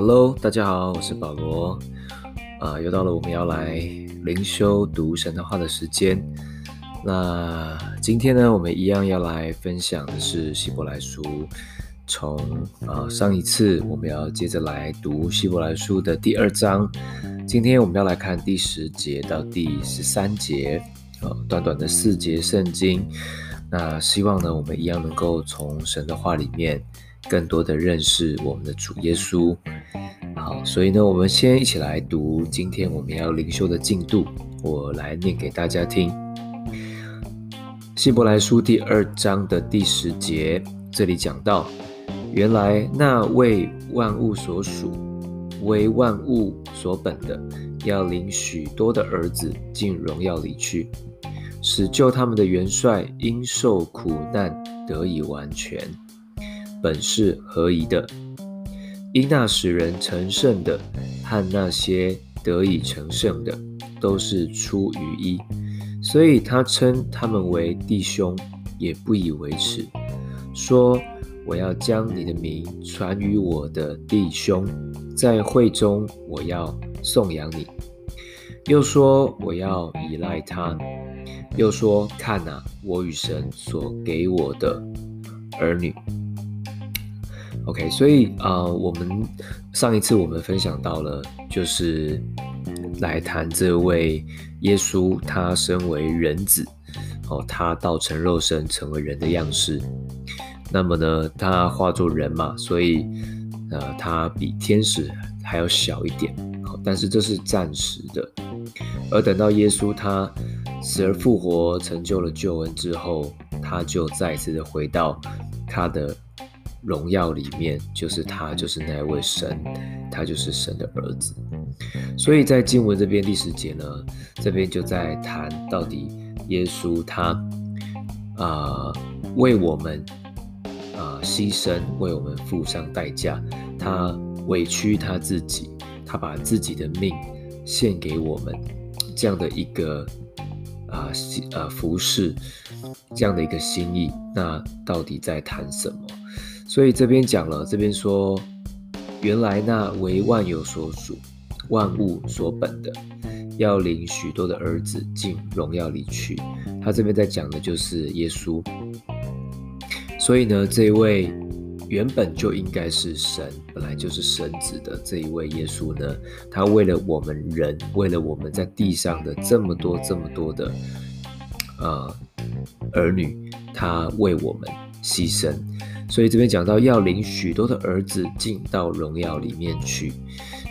Hello，大家好，我是保罗。啊，又到了我们要来灵修读神的话的时间。那今天呢，我们一样要来分享的是希伯来书。从啊上一次我们要接着来读希伯来书的第二章，今天我们要来看第十节到第十三节，啊，短短的四节圣经。那希望呢，我们一样能够从神的话里面更多的认识我们的主耶稣。好，所以呢，我们先一起来读今天我们要灵修的进度，我来念给大家听。希伯来书第二章的第十节，这里讲到，原来那为万物所属、为万物所本的，要领许多的儿子进荣耀里去。使救他们的元帅因受苦难得以完全，本是合宜的。因那使人成圣的和那些得以成圣的，都是出于一，所以他称他们为弟兄，也不以为耻，说：我要将你的名传与我的弟兄，在会中我要颂扬你。又说：我要依赖他。又说：“看哪，我与神所给我的儿女。” OK，所以啊、呃，我们上一次我们分享到了，就是来谈这位耶稣，他身为人子，哦，他道成肉身，成为人的样式。那么呢，他化作人嘛，所以呃，他比天使还要小一点。好，但是这是暂时的。而等到耶稣他。死而复活，成就了救恩之后，他就再次的回到他的荣耀里面，就是他就是那位神，他就是神的儿子。所以在经文这边第十节呢，这边就在谈到底耶稣他啊、为我们啊、牺牲，为我们付上代价，他委屈他自己，他把自己的命献给我们这样的一个。啊，啊，服侍这样的一个心意，那到底在谈什么？所以这边讲了，这边说，原来那为万有所属、万物所本的，要领许多的儿子进荣耀里去。他这边在讲的就是耶稣。所以呢，这一位。原本就应该是神，本来就是神子的这一位耶稣呢，他为了我们人，为了我们在地上的这么多这么多的呃儿女，他为我们牺牲。所以这边讲到要领许多的儿子进到荣耀里面去，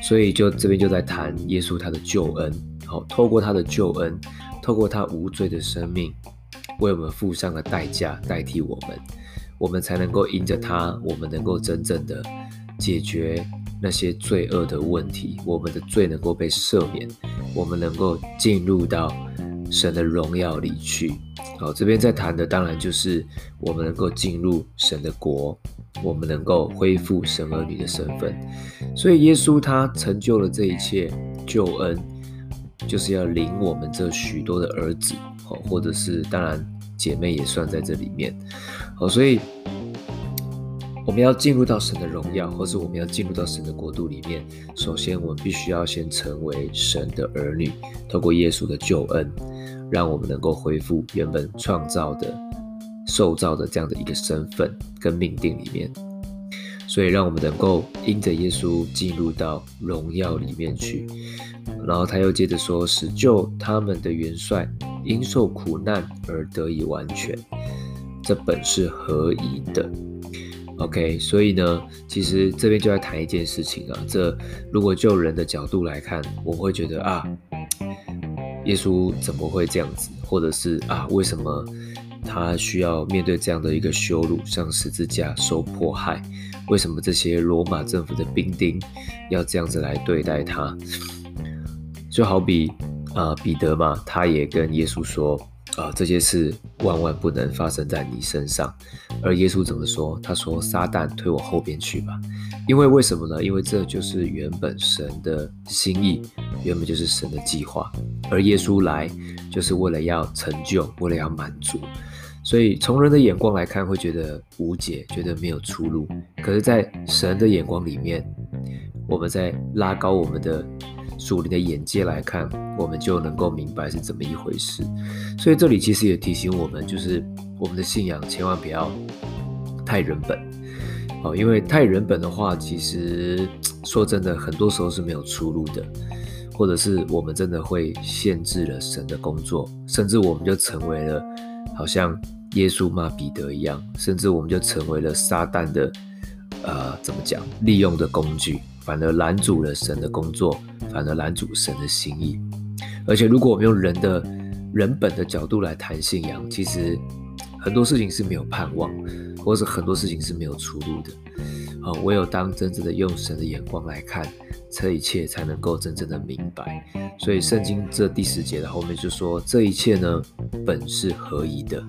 所以就这边就在谈耶稣他的救恩，好，透过他的救恩，透过他无罪的生命，为我们付上了代价，代替我们。我们才能够因着他，我们能够真正的解决那些罪恶的问题，我们的罪能够被赦免，我们能够进入到神的荣耀里去。好，这边在谈的当然就是我们能够进入神的国，我们能够恢复神儿女的身份。所以耶稣他成就了这一切救恩，就是要领我们这许多的儿子，好或者是当然。姐妹也算在这里面，好，所以我们要进入到神的荣耀，或是我们要进入到神的国度里面，首先我们必须要先成为神的儿女，透过耶稣的救恩，让我们能够恢复原本创造的、受造的这样的一个身份跟命定里面，所以让我们能够因着耶稣进入到荣耀里面去。然后他又接着说：“使救他们的元帅。”因受苦难而得以完全，这本是合宜的。OK，所以呢，其实这边就在谈一件事情啊。这如果就人的角度来看，我会觉得啊，耶稣怎么会这样子？或者是啊，为什么他需要面对这样的一个羞辱，上十字架受迫害？为什么这些罗马政府的兵丁要这样子来对待他？就好比。啊，彼得嘛，他也跟耶稣说，啊，这些事万万不能发生在你身上。而耶稣怎么说？他说：“撒旦推我后边去吧。”因为为什么呢？因为这就是原本神的心意，原本就是神的计划。而耶稣来就是为了要成就，为了要满足。所以从人的眼光来看，会觉得无解，觉得没有出路。可是，在神的眼光里面，我们在拉高我们的属灵的眼界来看，我们就能够明白是怎么一回事。所以这里其实也提醒我们，就是我们的信仰千万不要太人本哦，因为太人本的话，其实 说真的，很多时候是没有出路的，或者是我们真的会限制了神的工作，甚至我们就成为了好像耶稣骂彼得一样，甚至我们就成为了撒旦的。呃，怎么讲？利用的工具，反而拦阻了神的工作，反而拦阻神的心意。而且，如果我们用人的人本的角度来谈信仰，其实很多事情是没有盼望，或者很多事情是没有出路的。啊、唯有当真正的用神的眼光来看，这一切才能够真正的明白。所以，圣经这第十节的后面就说：“这一切呢，本是合一的。”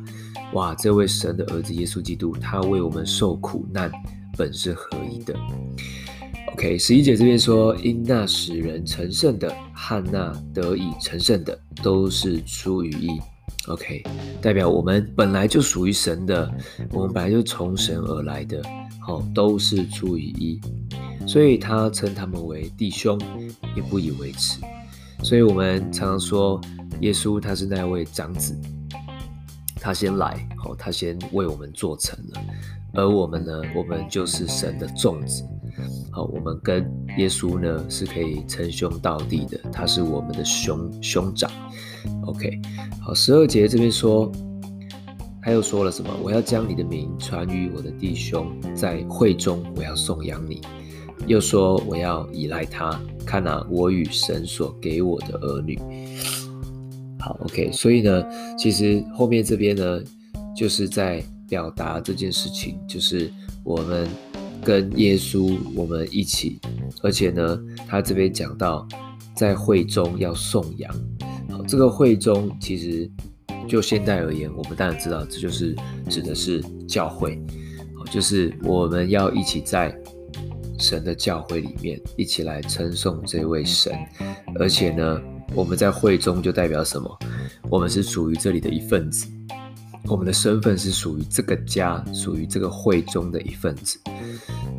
哇，这位神的儿子耶稣基督，他为我们受苦难。本是合一的。OK，十一节这边说，因那使人成圣的汉那得以成圣的，都是出于义。OK，代表我们本来就属于神的，我们本来就从神而来的，哦，都是出于一。所以他称他们为弟兄，也不以为耻。所以我们常常说，耶稣他是那位长子，他先来，好，他先为我们做成了。而我们呢，我们就是神的众子，好，我们跟耶稣呢是可以称兄道弟的，他是我们的兄兄长。OK，好，十二节这边说，他又说了什么？我要将你的名传于我的弟兄，在会中我要颂扬你。又说我要依赖他，看哪，我与神所给我的儿女。好，OK，所以呢，其实后面这边呢，就是在。表达这件事情，就是我们跟耶稣我们一起，而且呢，他这边讲到在会中要颂扬。好，这个会中其实就现代而言，我们当然知道这就是指的是教会，好，就是我们要一起在神的教会里面一起来称颂这位神，而且呢，我们在会中就代表什么？我们是属于这里的一份子。我们的身份是属于这个家，属于这个会中的一份子，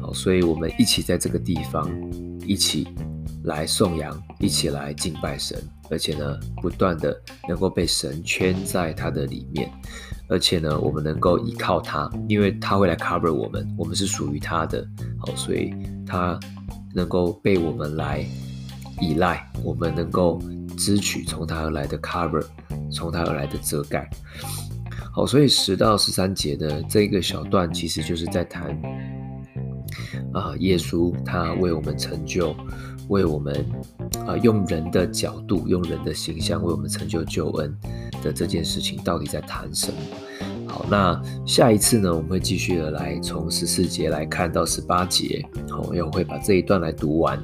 好，所以我们一起在这个地方，一起来颂扬，一起来敬拜神，而且呢，不断的能够被神圈在他的里面，而且呢，我们能够依靠他，因为他会来 cover 我们，我们是属于他的，好，所以他能够被我们来依赖，我们能够支取从他而来的 cover，从他而来的遮盖。好，所以十到十三节的这个小段，其实就是在谈啊，耶稣他为我们成就，为我们啊用人的角度，用人的形象为我们成就救恩的这件事情，到底在谈什么？好，那下一次呢，我们会继续的来从十四节来看到十八节，好，我会把这一段来读完。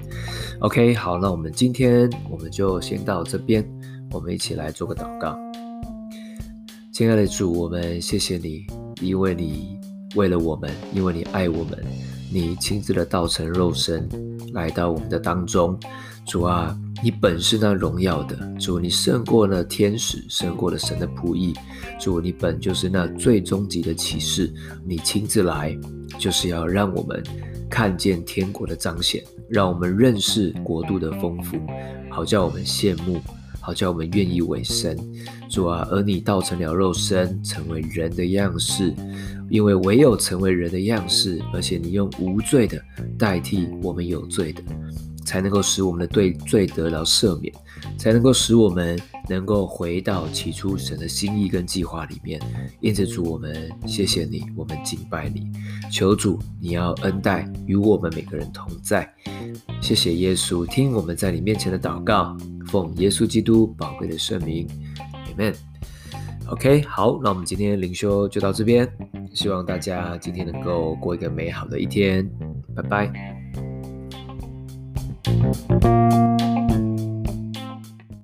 OK，好，那我们今天我们就先到这边，我们一起来做个祷告。亲爱的主，我们谢谢你，因为你为了我们，因为你爱我们，你亲自的道成肉身来到我们的当中。主啊，你本是那荣耀的，主，你胜过了天使，胜过了神的仆役。主，你本就是那最终极的启示，你亲自来，就是要让我们看见天国的彰显，让我们认识国度的丰富，好叫我们羡慕。好叫我们愿意委身，主啊，而你道成了肉身，成为人的样式，因为唯有成为人的样式，而且你用无罪的代替我们有罪的，才能够使我们的对罪得到赦免，才能够使我们能够回到起初神的心意跟计划里面。因此，主，我们谢谢你，我们敬拜你，求主你要恩待与我们每个人同在。谢谢耶稣，听我们在你面前的祷告。奉耶稣基督宝贵的圣名，Amen。OK，好，那我们今天灵修就到这边，希望大家今天能够过一个美好的一天，拜拜。thank you